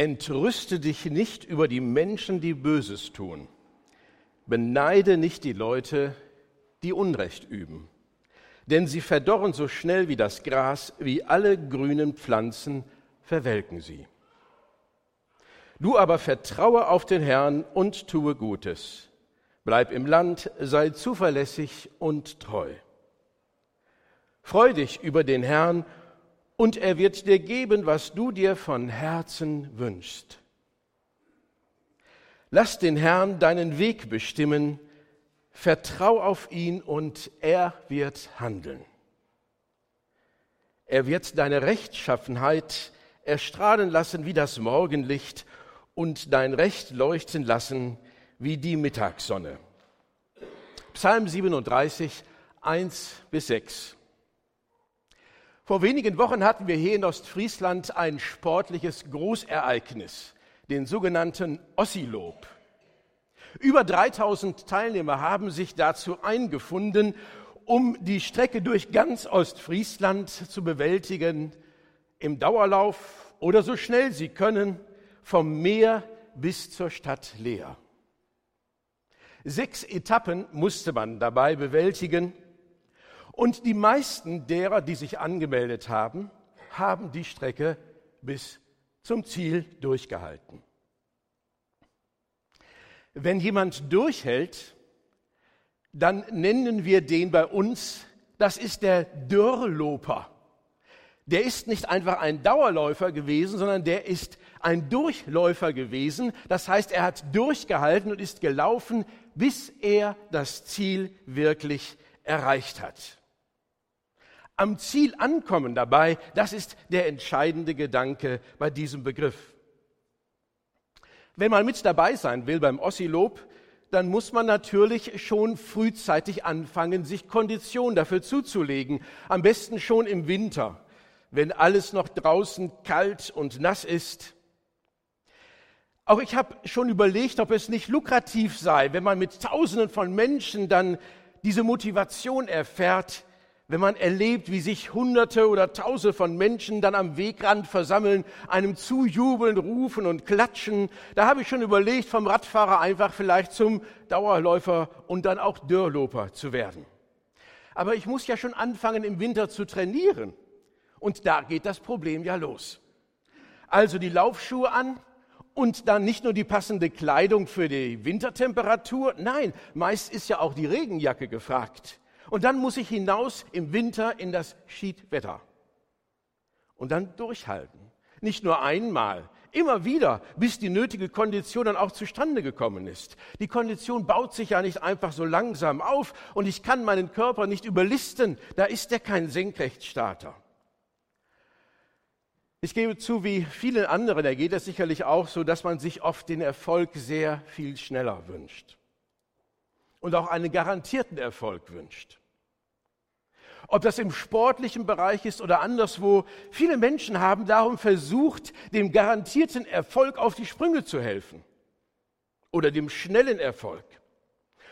Entrüste dich nicht über die Menschen, die Böses tun. Beneide nicht die Leute, die Unrecht üben. Denn sie verdorren so schnell wie das Gras, wie alle grünen Pflanzen verwelken sie. Du aber vertraue auf den Herrn und tue Gutes. Bleib im Land, sei zuverlässig und treu. Freu dich über den Herrn und er wird dir geben, was du dir von Herzen wünschst. Lass den Herrn deinen Weg bestimmen, vertrau auf ihn und er wird handeln. Er wird deine Rechtschaffenheit erstrahlen lassen wie das Morgenlicht und dein Recht leuchten lassen wie die Mittagssonne. Psalm 37, 1 bis 6. Vor wenigen Wochen hatten wir hier in Ostfriesland ein sportliches Großereignis, den sogenannten Ossilob. Über 3000 Teilnehmer haben sich dazu eingefunden, um die Strecke durch ganz Ostfriesland zu bewältigen, im Dauerlauf oder so schnell sie können, vom Meer bis zur Stadt Leer. Sechs Etappen musste man dabei bewältigen und die meisten derer, die sich angemeldet haben, haben die Strecke bis zum Ziel durchgehalten. Wenn jemand durchhält, dann nennen wir den bei uns, das ist der Dürrloper. Der ist nicht einfach ein Dauerläufer gewesen, sondern der ist ein Durchläufer gewesen. Das heißt, er hat durchgehalten und ist gelaufen, bis er das Ziel wirklich erreicht hat am Ziel ankommen dabei, das ist der entscheidende Gedanke bei diesem Begriff. Wenn man mit dabei sein will beim Ossilob, dann muss man natürlich schon frühzeitig anfangen, sich Kondition dafür zuzulegen. Am besten schon im Winter, wenn alles noch draußen kalt und nass ist. Auch ich habe schon überlegt, ob es nicht lukrativ sei, wenn man mit Tausenden von Menschen dann diese Motivation erfährt, wenn man erlebt, wie sich Hunderte oder Tausende von Menschen dann am Wegrand versammeln, einem zujubeln, rufen und klatschen, da habe ich schon überlegt, vom Radfahrer einfach vielleicht zum Dauerläufer und dann auch Dörrloper zu werden. Aber ich muss ja schon anfangen, im Winter zu trainieren. Und da geht das Problem ja los. Also die Laufschuhe an, und dann nicht nur die passende Kleidung für die Wintertemperatur, nein, meist ist ja auch die Regenjacke gefragt. Und dann muss ich hinaus im Winter in das Schiedwetter. Und dann durchhalten. Nicht nur einmal, immer wieder, bis die nötige Kondition dann auch zustande gekommen ist. Die Kondition baut sich ja nicht einfach so langsam auf und ich kann meinen Körper nicht überlisten. Da ist er kein Senkrechtstarter. Ich gebe zu, wie vielen anderen, da geht es sicherlich auch so, dass man sich oft den Erfolg sehr viel schneller wünscht und auch einen garantierten Erfolg wünscht ob das im sportlichen Bereich ist oder anderswo. Viele Menschen haben darum versucht, dem garantierten Erfolg auf die Sprünge zu helfen oder dem schnellen Erfolg.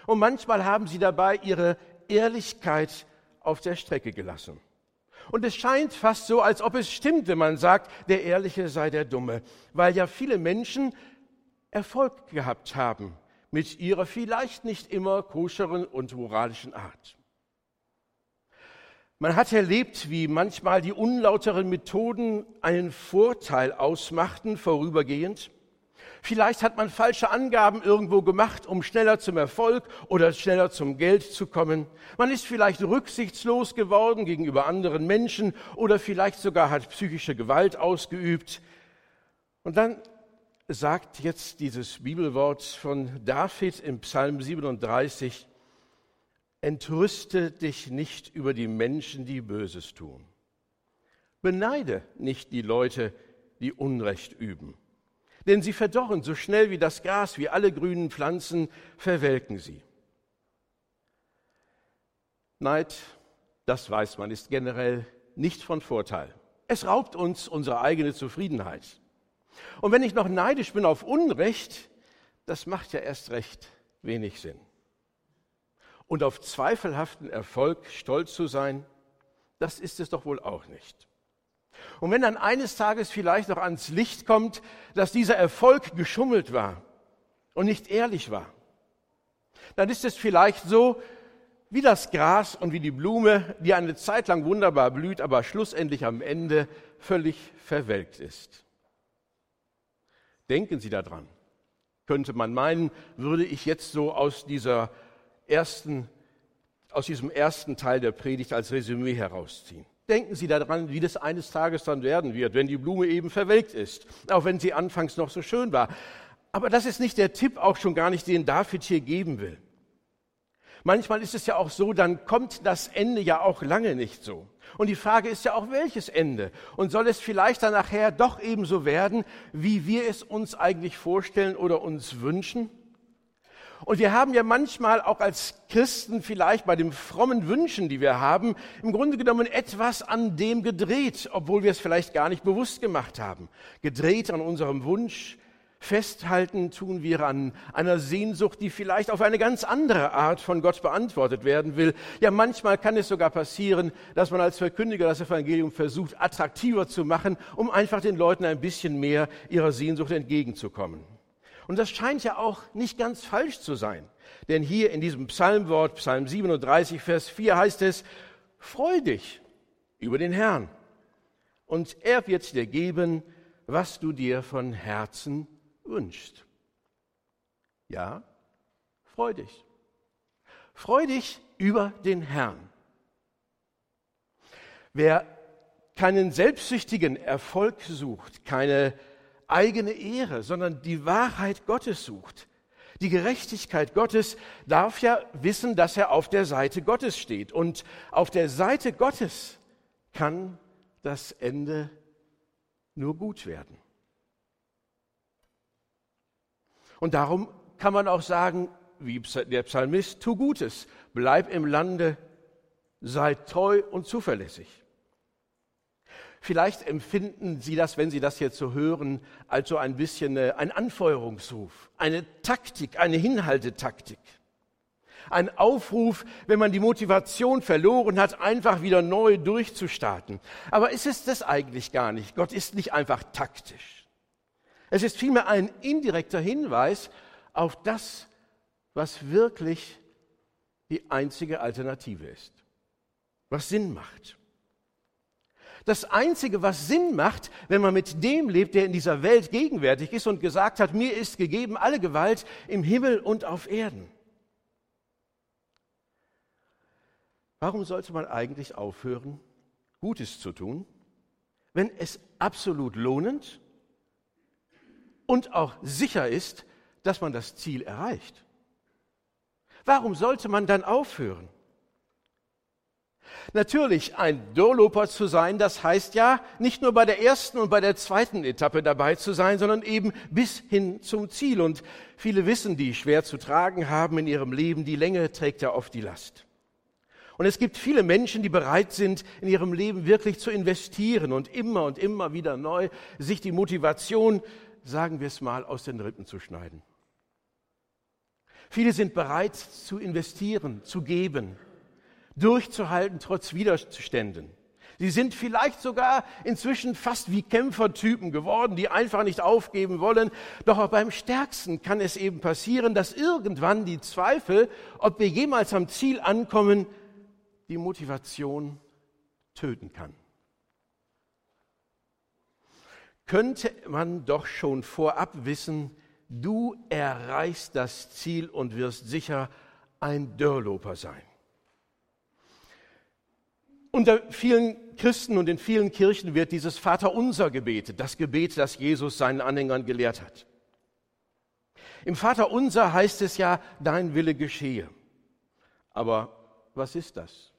Und manchmal haben sie dabei ihre Ehrlichkeit auf der Strecke gelassen. Und es scheint fast so, als ob es stimmt, wenn man sagt, der Ehrliche sei der Dumme, weil ja viele Menschen Erfolg gehabt haben mit ihrer vielleicht nicht immer koscheren und moralischen Art. Man hat erlebt, wie manchmal die unlauteren Methoden einen Vorteil ausmachten, vorübergehend. Vielleicht hat man falsche Angaben irgendwo gemacht, um schneller zum Erfolg oder schneller zum Geld zu kommen. Man ist vielleicht rücksichtslos geworden gegenüber anderen Menschen oder vielleicht sogar hat psychische Gewalt ausgeübt. Und dann sagt jetzt dieses Bibelwort von David im Psalm 37, Entrüste dich nicht über die Menschen, die Böses tun. Beneide nicht die Leute, die Unrecht üben. Denn sie verdorren so schnell wie das Gras, wie alle grünen Pflanzen, verwelken sie. Neid, das weiß man, ist generell nicht von Vorteil. Es raubt uns unsere eigene Zufriedenheit. Und wenn ich noch neidisch bin auf Unrecht, das macht ja erst recht wenig Sinn und auf zweifelhaften Erfolg stolz zu sein, das ist es doch wohl auch nicht. Und wenn dann eines Tages vielleicht noch ans Licht kommt, dass dieser Erfolg geschummelt war und nicht ehrlich war, dann ist es vielleicht so wie das Gras und wie die Blume, die eine Zeit lang wunderbar blüht, aber schlussendlich am Ende völlig verwelkt ist. Denken Sie daran. Könnte man meinen, würde ich jetzt so aus dieser ersten, aus diesem ersten Teil der Predigt als Resümee herausziehen. Denken Sie daran, wie das eines Tages dann werden wird, wenn die Blume eben verwelkt ist, auch wenn sie anfangs noch so schön war. Aber das ist nicht der Tipp, auch schon gar nicht, den David hier geben will. Manchmal ist es ja auch so, dann kommt das Ende ja auch lange nicht so. Und die Frage ist ja auch, welches Ende? Und soll es vielleicht dann nachher doch ebenso werden, wie wir es uns eigentlich vorstellen oder uns wünschen? Und wir haben ja manchmal auch als Christen vielleicht bei den frommen Wünschen, die wir haben, im Grunde genommen etwas an dem gedreht, obwohl wir es vielleicht gar nicht bewusst gemacht haben. Gedreht an unserem Wunsch, festhalten tun wir an einer Sehnsucht, die vielleicht auf eine ganz andere Art von Gott beantwortet werden will. Ja, manchmal kann es sogar passieren, dass man als Verkündiger das Evangelium versucht, attraktiver zu machen, um einfach den Leuten ein bisschen mehr ihrer Sehnsucht entgegenzukommen. Und das scheint ja auch nicht ganz falsch zu sein. Denn hier in diesem Psalmwort, Psalm 37, Vers 4 heißt es, Freu dich über den Herrn und er wird dir geben, was du dir von Herzen wünschst. Ja, freu dich. Freu dich über den Herrn. Wer keinen selbstsüchtigen Erfolg sucht, keine eigene Ehre, sondern die Wahrheit Gottes sucht. Die Gerechtigkeit Gottes darf ja wissen, dass er auf der Seite Gottes steht. Und auf der Seite Gottes kann das Ende nur gut werden. Und darum kann man auch sagen, wie der Psalmist, tu Gutes, bleib im Lande, sei treu und zuverlässig. Vielleicht empfinden Sie das, wenn Sie das jetzt so hören, als so ein bisschen ein Anfeuerungsruf, eine Taktik, eine Hinhaltetaktik. Ein Aufruf, wenn man die Motivation verloren hat, einfach wieder neu durchzustarten. Aber ist es das eigentlich gar nicht? Gott ist nicht einfach taktisch. Es ist vielmehr ein indirekter Hinweis auf das, was wirklich die einzige Alternative ist, was Sinn macht. Das Einzige, was Sinn macht, wenn man mit dem lebt, der in dieser Welt gegenwärtig ist und gesagt hat, mir ist gegeben alle Gewalt im Himmel und auf Erden. Warum sollte man eigentlich aufhören, Gutes zu tun, wenn es absolut lohnend und auch sicher ist, dass man das Ziel erreicht? Warum sollte man dann aufhören? Natürlich, ein Durloper zu sein, das heißt ja, nicht nur bei der ersten und bei der zweiten Etappe dabei zu sein, sondern eben bis hin zum Ziel. Und viele wissen, die schwer zu tragen haben in ihrem Leben, die Länge trägt ja oft die Last. Und es gibt viele Menschen, die bereit sind, in ihrem Leben wirklich zu investieren und immer und immer wieder neu sich die Motivation, sagen wir es mal, aus den Rippen zu schneiden. Viele sind bereit zu investieren, zu geben, durchzuhalten trotz Widerständen. Sie sind vielleicht sogar inzwischen fast wie Kämpfertypen geworden, die einfach nicht aufgeben wollen. Doch auch beim Stärksten kann es eben passieren, dass irgendwann die Zweifel, ob wir jemals am Ziel ankommen, die Motivation töten kann. Könnte man doch schon vorab wissen, du erreichst das Ziel und wirst sicher ein Dörrloper sein. Unter vielen Christen und in vielen Kirchen wird dieses Vaterunser gebetet, das Gebet, das Jesus seinen Anhängern gelehrt hat. Im Vaterunser heißt es ja, dein Wille geschehe. Aber was ist das?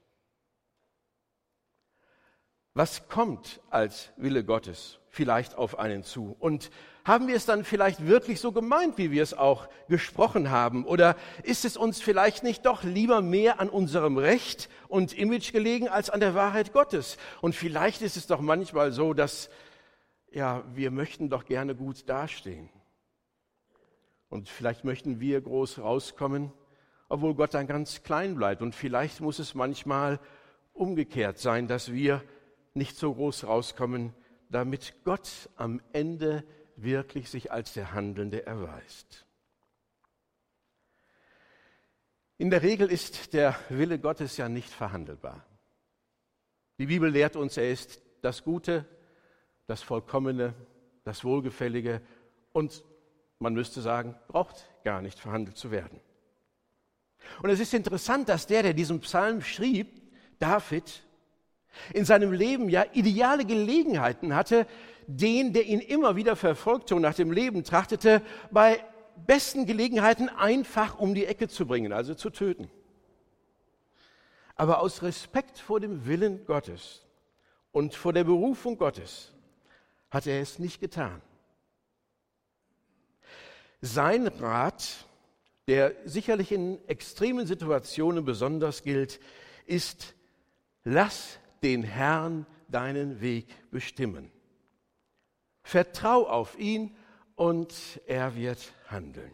Was kommt als Wille Gottes vielleicht auf einen zu? Und haben wir es dann vielleicht wirklich so gemeint, wie wir es auch gesprochen haben? Oder ist es uns vielleicht nicht doch lieber mehr an unserem Recht und Image gelegen als an der Wahrheit Gottes? Und vielleicht ist es doch manchmal so, dass ja, wir möchten doch gerne gut dastehen. Und vielleicht möchten wir groß rauskommen, obwohl Gott dann ganz klein bleibt. Und vielleicht muss es manchmal umgekehrt sein, dass wir nicht so groß rauskommen, damit Gott am Ende wirklich sich als der Handelnde erweist. In der Regel ist der Wille Gottes ja nicht verhandelbar. Die Bibel lehrt uns, er ist das Gute, das Vollkommene, das Wohlgefällige und man müsste sagen, braucht gar nicht verhandelt zu werden. Und es ist interessant, dass der, der diesen Psalm schrieb, David, in seinem Leben ja ideale Gelegenheiten hatte, den, der ihn immer wieder verfolgte und nach dem Leben trachtete, bei besten Gelegenheiten einfach um die Ecke zu bringen, also zu töten. Aber aus Respekt vor dem Willen Gottes und vor der Berufung Gottes hat er es nicht getan. Sein Rat, der sicherlich in extremen Situationen besonders gilt, ist, lass den Herrn deinen Weg bestimmen. Vertrau auf ihn und er wird handeln.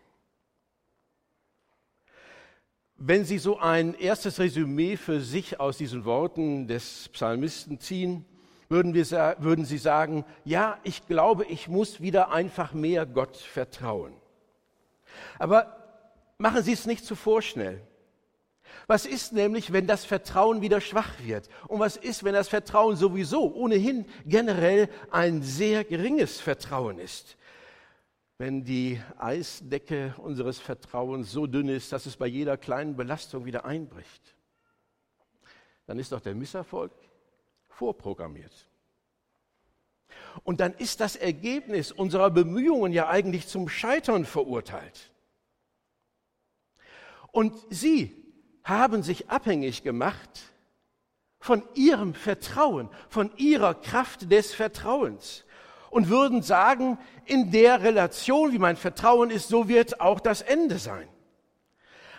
Wenn Sie so ein erstes Resümee für sich aus diesen Worten des Psalmisten ziehen, würden, wir, würden Sie sagen, ja, ich glaube, ich muss wieder einfach mehr Gott vertrauen. Aber machen Sie es nicht zu vorschnell. Was ist nämlich, wenn das Vertrauen wieder schwach wird? Und was ist, wenn das Vertrauen sowieso ohnehin generell ein sehr geringes Vertrauen ist? Wenn die Eisdecke unseres Vertrauens so dünn ist, dass es bei jeder kleinen Belastung wieder einbricht, dann ist doch der Misserfolg vorprogrammiert. Und dann ist das Ergebnis unserer Bemühungen ja eigentlich zum Scheitern verurteilt. Und Sie haben sich abhängig gemacht von ihrem Vertrauen, von ihrer Kraft des Vertrauens und würden sagen, in der Relation, wie mein Vertrauen ist, so wird auch das Ende sein.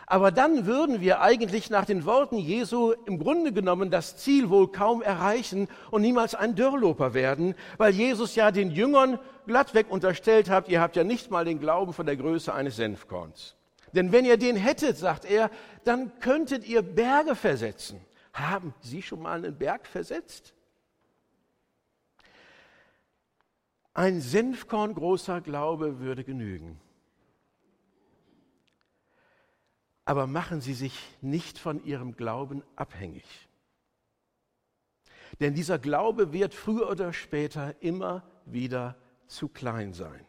Aber dann würden wir eigentlich nach den Worten Jesu im Grunde genommen das Ziel wohl kaum erreichen und niemals ein Dörrloper werden, weil Jesus ja den Jüngern glattweg unterstellt hat, ihr habt ja nicht mal den Glauben von der Größe eines Senfkorns. Denn wenn ihr den hättet, sagt er, dann könntet ihr Berge versetzen. Haben Sie schon mal einen Berg versetzt? Ein Senfkorn großer Glaube würde genügen. Aber machen Sie sich nicht von Ihrem Glauben abhängig. Denn dieser Glaube wird früher oder später immer wieder zu klein sein.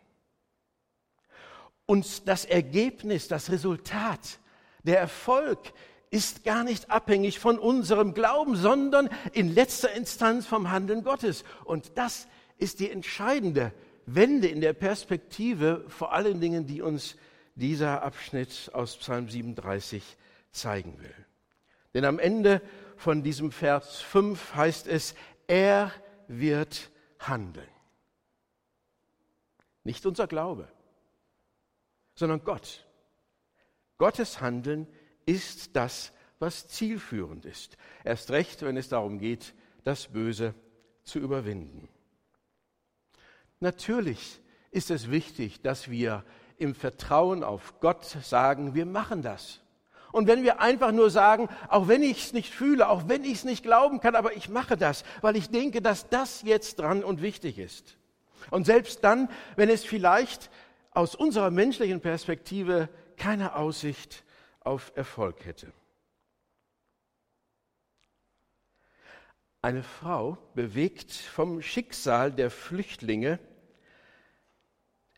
Und das Ergebnis, das Resultat, der Erfolg ist gar nicht abhängig von unserem Glauben, sondern in letzter Instanz vom Handeln Gottes. Und das ist die entscheidende Wende in der Perspektive, vor allen Dingen, die uns dieser Abschnitt aus Psalm 37 zeigen will. Denn am Ende von diesem Vers 5 heißt es, er wird handeln. Nicht unser Glaube, sondern Gott. Gottes Handeln ist das, was zielführend ist. Erst recht, wenn es darum geht, das Böse zu überwinden. Natürlich ist es wichtig, dass wir im Vertrauen auf Gott sagen, wir machen das. Und wenn wir einfach nur sagen, auch wenn ich es nicht fühle, auch wenn ich es nicht glauben kann, aber ich mache das, weil ich denke, dass das jetzt dran und wichtig ist. Und selbst dann, wenn es vielleicht aus unserer menschlichen Perspektive keine Aussicht auf Erfolg hätte. Eine Frau, bewegt vom Schicksal der Flüchtlinge,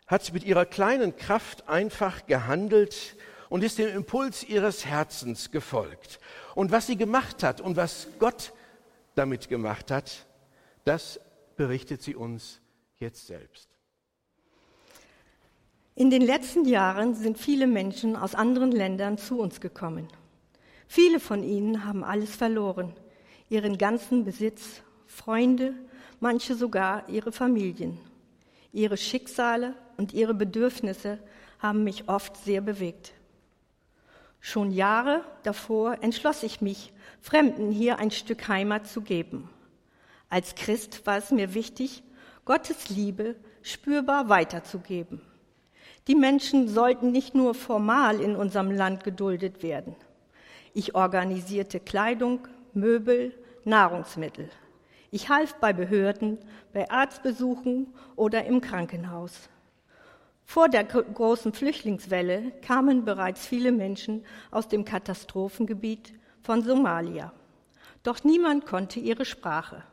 hat mit ihrer kleinen Kraft einfach gehandelt und ist dem Impuls ihres Herzens gefolgt. Und was sie gemacht hat und was Gott damit gemacht hat, das berichtet sie uns jetzt selbst. In den letzten Jahren sind viele Menschen aus anderen Ländern zu uns gekommen. Viele von ihnen haben alles verloren, ihren ganzen Besitz, Freunde, manche sogar ihre Familien. Ihre Schicksale und ihre Bedürfnisse haben mich oft sehr bewegt. Schon Jahre davor entschloss ich mich, Fremden hier ein Stück Heimat zu geben. Als Christ war es mir wichtig, Gottes Liebe spürbar weiterzugeben. Die Menschen sollten nicht nur formal in unserem Land geduldet werden. Ich organisierte Kleidung, Möbel, Nahrungsmittel. Ich half bei Behörden, bei Arztbesuchen oder im Krankenhaus. Vor der großen Flüchtlingswelle kamen bereits viele Menschen aus dem Katastrophengebiet von Somalia. Doch niemand konnte ihre Sprache.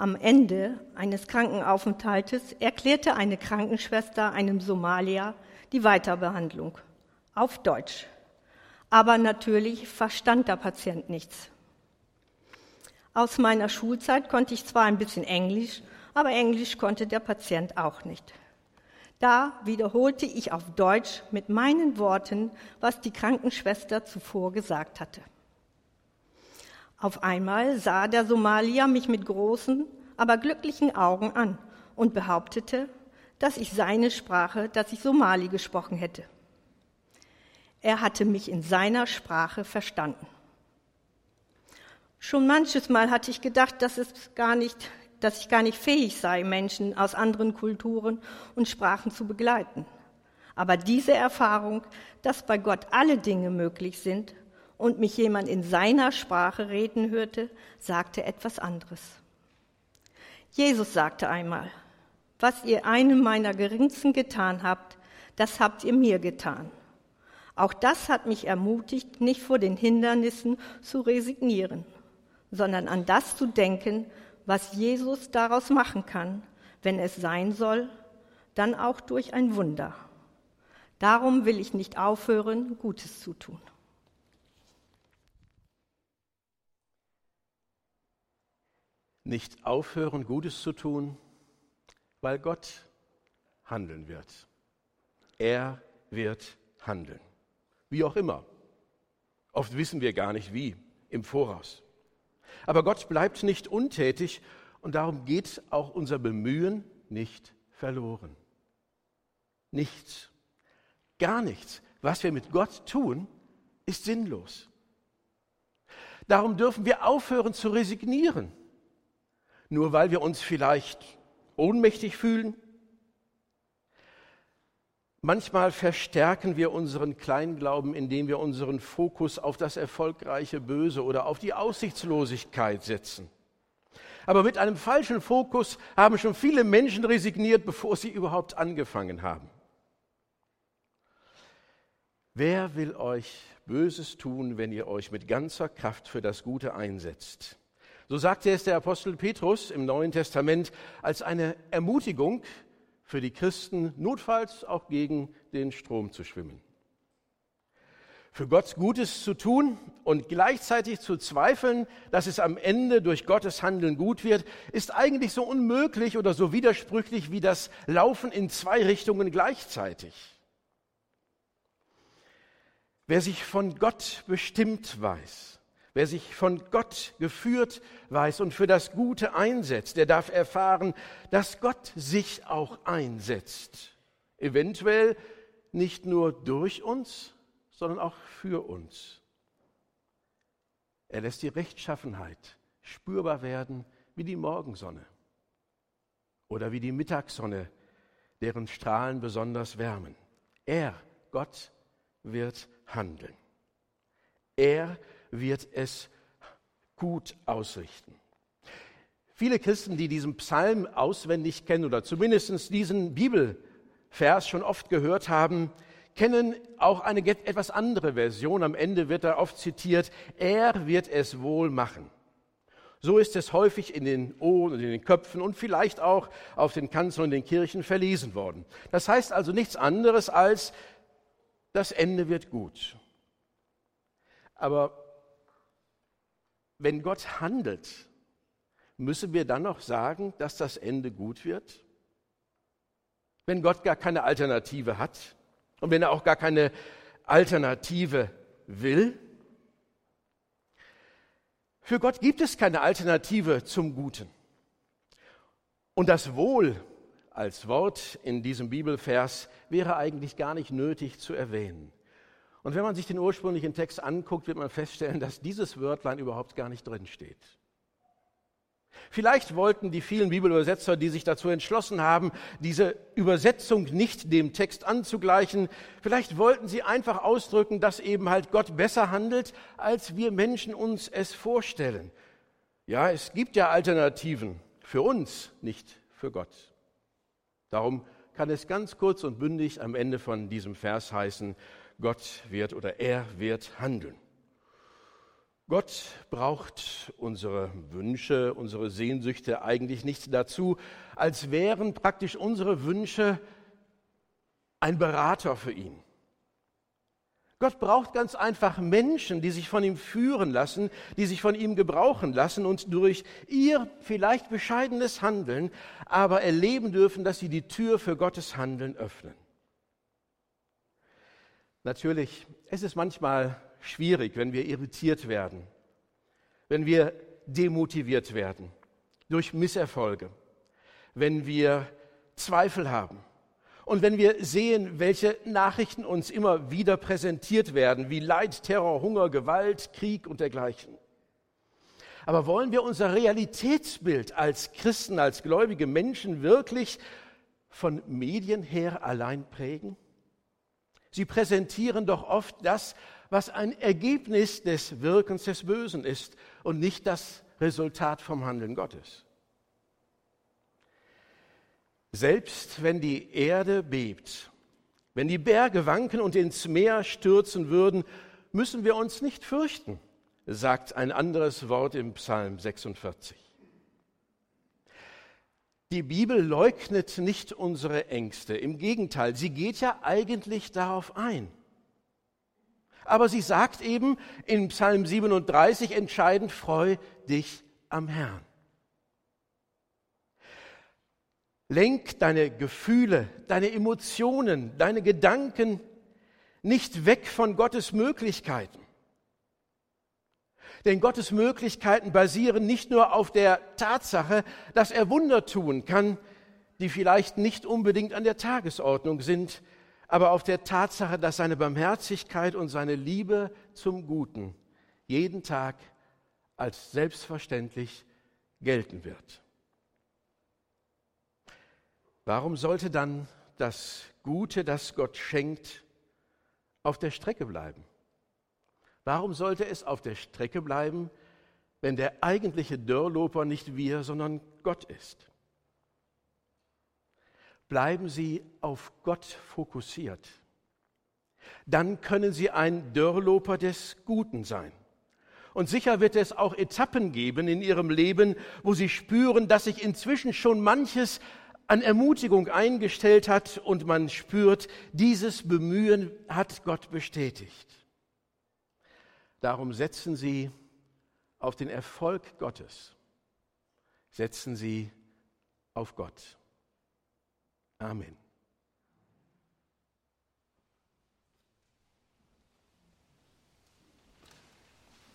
Am Ende eines Krankenaufenthaltes erklärte eine Krankenschwester einem Somalier die Weiterbehandlung auf Deutsch. Aber natürlich verstand der Patient nichts. Aus meiner Schulzeit konnte ich zwar ein bisschen Englisch, aber Englisch konnte der Patient auch nicht. Da wiederholte ich auf Deutsch mit meinen Worten, was die Krankenschwester zuvor gesagt hatte. Auf einmal sah der Somalier mich mit großen, aber glücklichen Augen an und behauptete, dass ich seine Sprache, dass ich Somali gesprochen hätte. Er hatte mich in seiner Sprache verstanden. Schon manches Mal hatte ich gedacht, dass, es gar nicht, dass ich gar nicht fähig sei, Menschen aus anderen Kulturen und Sprachen zu begleiten. Aber diese Erfahrung, dass bei Gott alle Dinge möglich sind, und mich jemand in seiner Sprache reden hörte, sagte etwas anderes. Jesus sagte einmal, was ihr einem meiner Geringsten getan habt, das habt ihr mir getan. Auch das hat mich ermutigt, nicht vor den Hindernissen zu resignieren, sondern an das zu denken, was Jesus daraus machen kann, wenn es sein soll, dann auch durch ein Wunder. Darum will ich nicht aufhören, Gutes zu tun. Nicht aufhören, Gutes zu tun, weil Gott handeln wird. Er wird handeln. Wie auch immer. Oft wissen wir gar nicht wie im Voraus. Aber Gott bleibt nicht untätig und darum geht auch unser Bemühen nicht verloren. Nichts, gar nichts, was wir mit Gott tun, ist sinnlos. Darum dürfen wir aufhören zu resignieren nur weil wir uns vielleicht ohnmächtig fühlen. Manchmal verstärken wir unseren Kleinglauben, indem wir unseren Fokus auf das erfolgreiche Böse oder auf die Aussichtslosigkeit setzen. Aber mit einem falschen Fokus haben schon viele Menschen resigniert, bevor sie überhaupt angefangen haben. Wer will euch Böses tun, wenn ihr euch mit ganzer Kraft für das Gute einsetzt? So sagte es der Apostel Petrus im Neuen Testament als eine Ermutigung für die Christen, notfalls auch gegen den Strom zu schwimmen. Für Gott Gutes zu tun und gleichzeitig zu zweifeln, dass es am Ende durch Gottes Handeln gut wird, ist eigentlich so unmöglich oder so widersprüchlich wie das Laufen in zwei Richtungen gleichzeitig. Wer sich von Gott bestimmt weiß, Wer sich von Gott geführt weiß und für das Gute einsetzt, der darf erfahren, dass Gott sich auch einsetzt. Eventuell nicht nur durch uns, sondern auch für uns. Er lässt die Rechtschaffenheit spürbar werden wie die Morgensonne oder wie die Mittagssonne, deren Strahlen besonders wärmen. Er, Gott, wird handeln. Er wird es gut ausrichten. Viele Christen, die diesen Psalm auswendig kennen oder zumindest diesen Bibelvers schon oft gehört haben, kennen auch eine etwas andere Version. Am Ende wird da oft zitiert, er wird es wohl machen. So ist es häufig in den Ohren und in den Köpfen und vielleicht auch auf den Kanzeln und den Kirchen verlesen worden. Das heißt also nichts anderes als, das Ende wird gut. Aber wenn Gott handelt, müssen wir dann noch sagen, dass das Ende gut wird? Wenn Gott gar keine Alternative hat und wenn er auch gar keine Alternative will? Für Gott gibt es keine Alternative zum Guten. Und das Wohl als Wort in diesem Bibelvers wäre eigentlich gar nicht nötig zu erwähnen. Und wenn man sich den ursprünglichen Text anguckt, wird man feststellen, dass dieses Wörtlein überhaupt gar nicht drin steht. Vielleicht wollten die vielen Bibelübersetzer, die sich dazu entschlossen haben, diese Übersetzung nicht dem Text anzugleichen, vielleicht wollten sie einfach ausdrücken, dass eben halt Gott besser handelt, als wir Menschen uns es vorstellen. Ja, es gibt ja Alternativen für uns, nicht für Gott. Darum kann es ganz kurz und bündig am Ende von diesem Vers heißen, Gott wird oder er wird handeln. Gott braucht unsere Wünsche, unsere Sehnsüchte eigentlich nicht dazu, als wären praktisch unsere Wünsche ein Berater für ihn. Gott braucht ganz einfach Menschen, die sich von ihm führen lassen, die sich von ihm gebrauchen lassen und durch ihr vielleicht bescheidenes Handeln aber erleben dürfen, dass sie die Tür für Gottes Handeln öffnen. Natürlich, es ist manchmal schwierig, wenn wir irritiert werden, wenn wir demotiviert werden durch Misserfolge, wenn wir Zweifel haben und wenn wir sehen, welche Nachrichten uns immer wieder präsentiert werden, wie Leid, Terror, Hunger, Gewalt, Krieg und dergleichen. Aber wollen wir unser Realitätsbild als Christen, als gläubige Menschen wirklich von Medien her allein prägen? Sie präsentieren doch oft das, was ein Ergebnis des Wirkens des Bösen ist und nicht das Resultat vom Handeln Gottes. Selbst wenn die Erde bebt, wenn die Berge wanken und ins Meer stürzen würden, müssen wir uns nicht fürchten, sagt ein anderes Wort im Psalm 46. Die Bibel leugnet nicht unsere Ängste, im Gegenteil, sie geht ja eigentlich darauf ein. Aber sie sagt eben in Psalm 37 entscheidend, freu dich am Herrn. Lenk deine Gefühle, deine Emotionen, deine Gedanken nicht weg von Gottes Möglichkeiten. Denn Gottes Möglichkeiten basieren nicht nur auf der Tatsache, dass er Wunder tun kann, die vielleicht nicht unbedingt an der Tagesordnung sind, aber auf der Tatsache, dass seine Barmherzigkeit und seine Liebe zum Guten jeden Tag als selbstverständlich gelten wird. Warum sollte dann das Gute, das Gott schenkt, auf der Strecke bleiben? Warum sollte es auf der Strecke bleiben, wenn der eigentliche Dörrloper nicht wir, sondern Gott ist? Bleiben Sie auf Gott fokussiert. Dann können Sie ein Dörrloper des Guten sein. Und sicher wird es auch Etappen geben in Ihrem Leben, wo Sie spüren, dass sich inzwischen schon manches an Ermutigung eingestellt hat und man spürt, dieses Bemühen hat Gott bestätigt. Darum setzen Sie auf den Erfolg Gottes. Setzen Sie auf Gott. Amen.